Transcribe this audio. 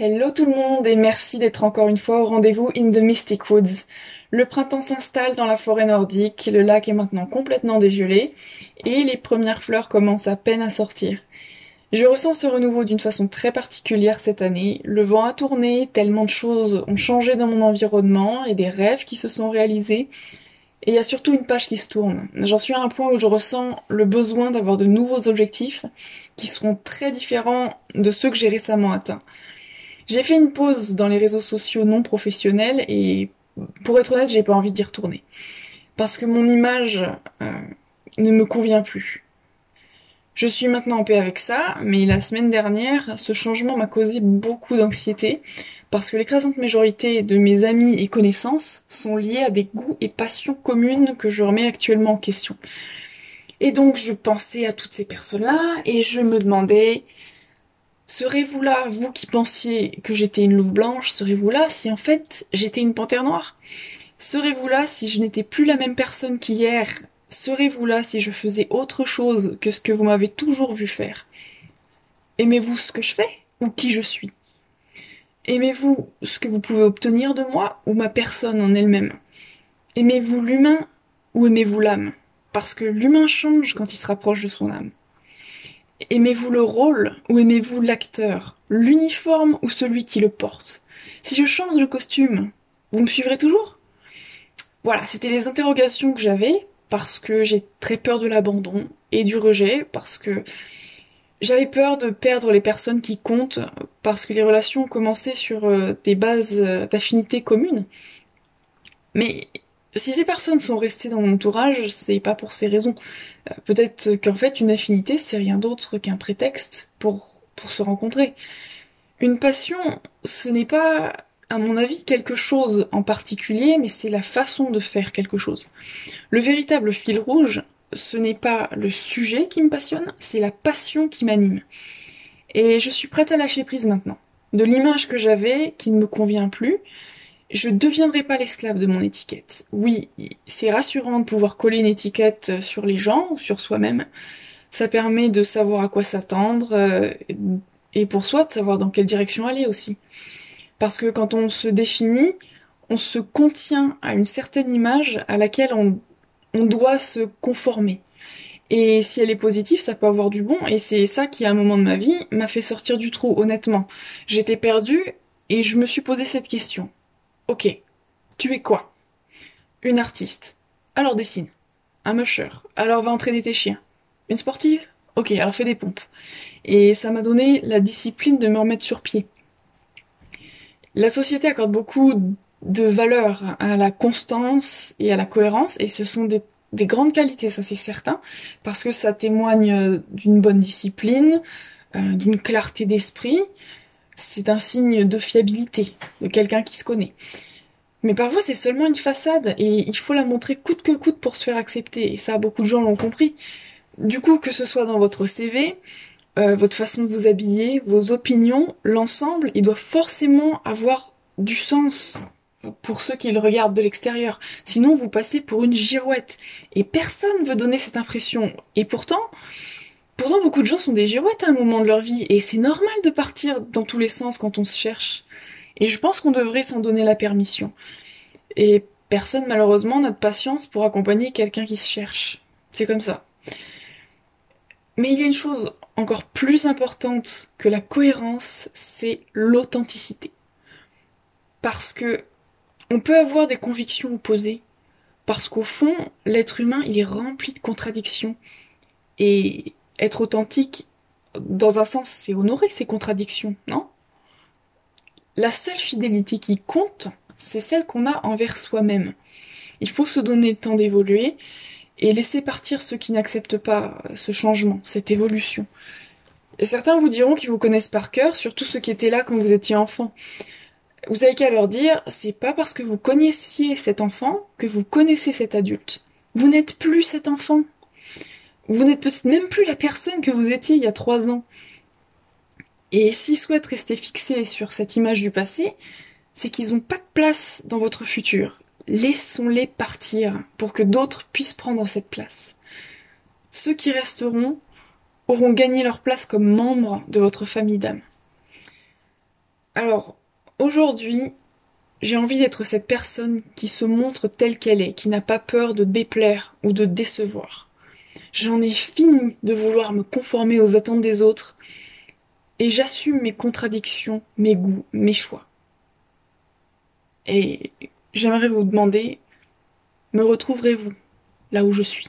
Hello tout le monde et merci d'être encore une fois au rendez-vous in the Mystic Woods. Le printemps s'installe dans la forêt nordique, le lac est maintenant complètement dégelé et les premières fleurs commencent à peine à sortir. Je ressens ce renouveau d'une façon très particulière cette année. Le vent a tourné, tellement de choses ont changé dans mon environnement et des rêves qui se sont réalisés. Et il y a surtout une page qui se tourne. J'en suis à un point où je ressens le besoin d'avoir de nouveaux objectifs qui seront très différents de ceux que j'ai récemment atteints. J'ai fait une pause dans les réseaux sociaux non professionnels et pour être honnête, j'ai pas envie d'y retourner. Parce que mon image euh, ne me convient plus. Je suis maintenant en paix avec ça, mais la semaine dernière, ce changement m'a causé beaucoup d'anxiété parce que l'écrasante majorité de mes amis et connaissances sont liés à des goûts et passions communes que je remets actuellement en question. Et donc je pensais à toutes ces personnes-là et je me demandais Serez-vous là, vous qui pensiez que j'étais une louve blanche, serez-vous là si en fait j'étais une panthère noire? Serez-vous là si je n'étais plus la même personne qu'hier? Serez-vous là si je faisais autre chose que ce que vous m'avez toujours vu faire? Aimez-vous ce que je fais ou qui je suis? Aimez-vous ce que vous pouvez obtenir de moi ou ma personne en elle-même? Aimez-vous l'humain ou aimez-vous l'âme? Parce que l'humain change quand il se rapproche de son âme. Aimez-vous le rôle ou aimez-vous l'acteur, l'uniforme ou celui qui le porte? Si je change de costume, vous me suivrez toujours? Voilà, c'était les interrogations que j'avais parce que j'ai très peur de l'abandon et du rejet, parce que j'avais peur de perdre les personnes qui comptent, parce que les relations commencé sur euh, des bases euh, d'affinité communes. Mais si ces personnes sont restées dans mon entourage, c'est pas pour ces raisons. Euh, peut-être qu'en fait, une affinité, c'est rien d'autre qu'un prétexte pour, pour se rencontrer. Une passion, ce n'est pas, à mon avis, quelque chose en particulier, mais c'est la façon de faire quelque chose. Le véritable fil rouge, ce n'est pas le sujet qui me passionne, c'est la passion qui m'anime. Et je suis prête à lâcher prise maintenant. De l'image que j'avais, qui ne me convient plus, je ne deviendrai pas l'esclave de mon étiquette. Oui, c'est rassurant de pouvoir coller une étiquette sur les gens ou sur soi-même. Ça permet de savoir à quoi s'attendre euh, et pour soi de savoir dans quelle direction aller aussi. Parce que quand on se définit, on se contient à une certaine image à laquelle on, on doit se conformer. Et si elle est positive, ça peut avoir du bon, et c'est ça qui, à un moment de ma vie, m'a fait sortir du trou, honnêtement. J'étais perdue, et je me suis posé cette question. Ok, tu es quoi? Une artiste. Alors dessine. Un musher. Alors va entraîner tes chiens. Une sportive? Ok, alors fais des pompes. Et ça m'a donné la discipline de me remettre sur pied. La société accorde beaucoup de valeur à la constance et à la cohérence, et ce sont des, des grandes qualités, ça c'est certain, parce que ça témoigne d'une bonne discipline, euh, d'une clarté d'esprit, c'est un signe de fiabilité, de quelqu'un qui se connaît. Mais parfois c'est seulement une façade et il faut la montrer coûte que coûte pour se faire accepter. Et ça, beaucoup de gens l'ont compris. Du coup, que ce soit dans votre CV, euh, votre façon de vous habiller, vos opinions, l'ensemble, il doit forcément avoir du sens pour ceux qui le regardent de l'extérieur. Sinon, vous passez pour une girouette. Et personne veut donner cette impression. Et pourtant, Pourtant, beaucoup de gens sont des girouettes à un moment de leur vie, et c'est normal de partir dans tous les sens quand on se cherche. Et je pense qu'on devrait s'en donner la permission. Et personne, malheureusement, n'a de patience pour accompagner quelqu'un qui se cherche. C'est comme ça. Mais il y a une chose encore plus importante que la cohérence, c'est l'authenticité. Parce que on peut avoir des convictions opposées, parce qu'au fond, l'être humain, il est rempli de contradictions. Et être authentique, dans un sens, c'est honorer ses contradictions, non? La seule fidélité qui compte, c'est celle qu'on a envers soi-même. Il faut se donner le temps d'évoluer et laisser partir ceux qui n'acceptent pas ce changement, cette évolution. Et certains vous diront qu'ils vous connaissent par cœur, surtout ceux qui étaient là quand vous étiez enfant. Vous avez qu'à leur dire, c'est pas parce que vous connaissiez cet enfant que vous connaissez cet adulte. Vous n'êtes plus cet enfant, vous n'êtes peut-être même plus la personne que vous étiez il y a trois ans. Et s'ils souhaitent rester fixés sur cette image du passé, c'est qu'ils n'ont pas de place dans votre futur. Laissons-les partir pour que d'autres puissent prendre cette place. Ceux qui resteront auront gagné leur place comme membres de votre famille d'âme. Alors, aujourd'hui, j'ai envie d'être cette personne qui se montre telle qu'elle est, qui n'a pas peur de déplaire ou de décevoir. J'en ai fini de vouloir me conformer aux attentes des autres et j'assume mes contradictions, mes goûts, mes choix. Et j'aimerais vous demander, me retrouverez-vous là où je suis?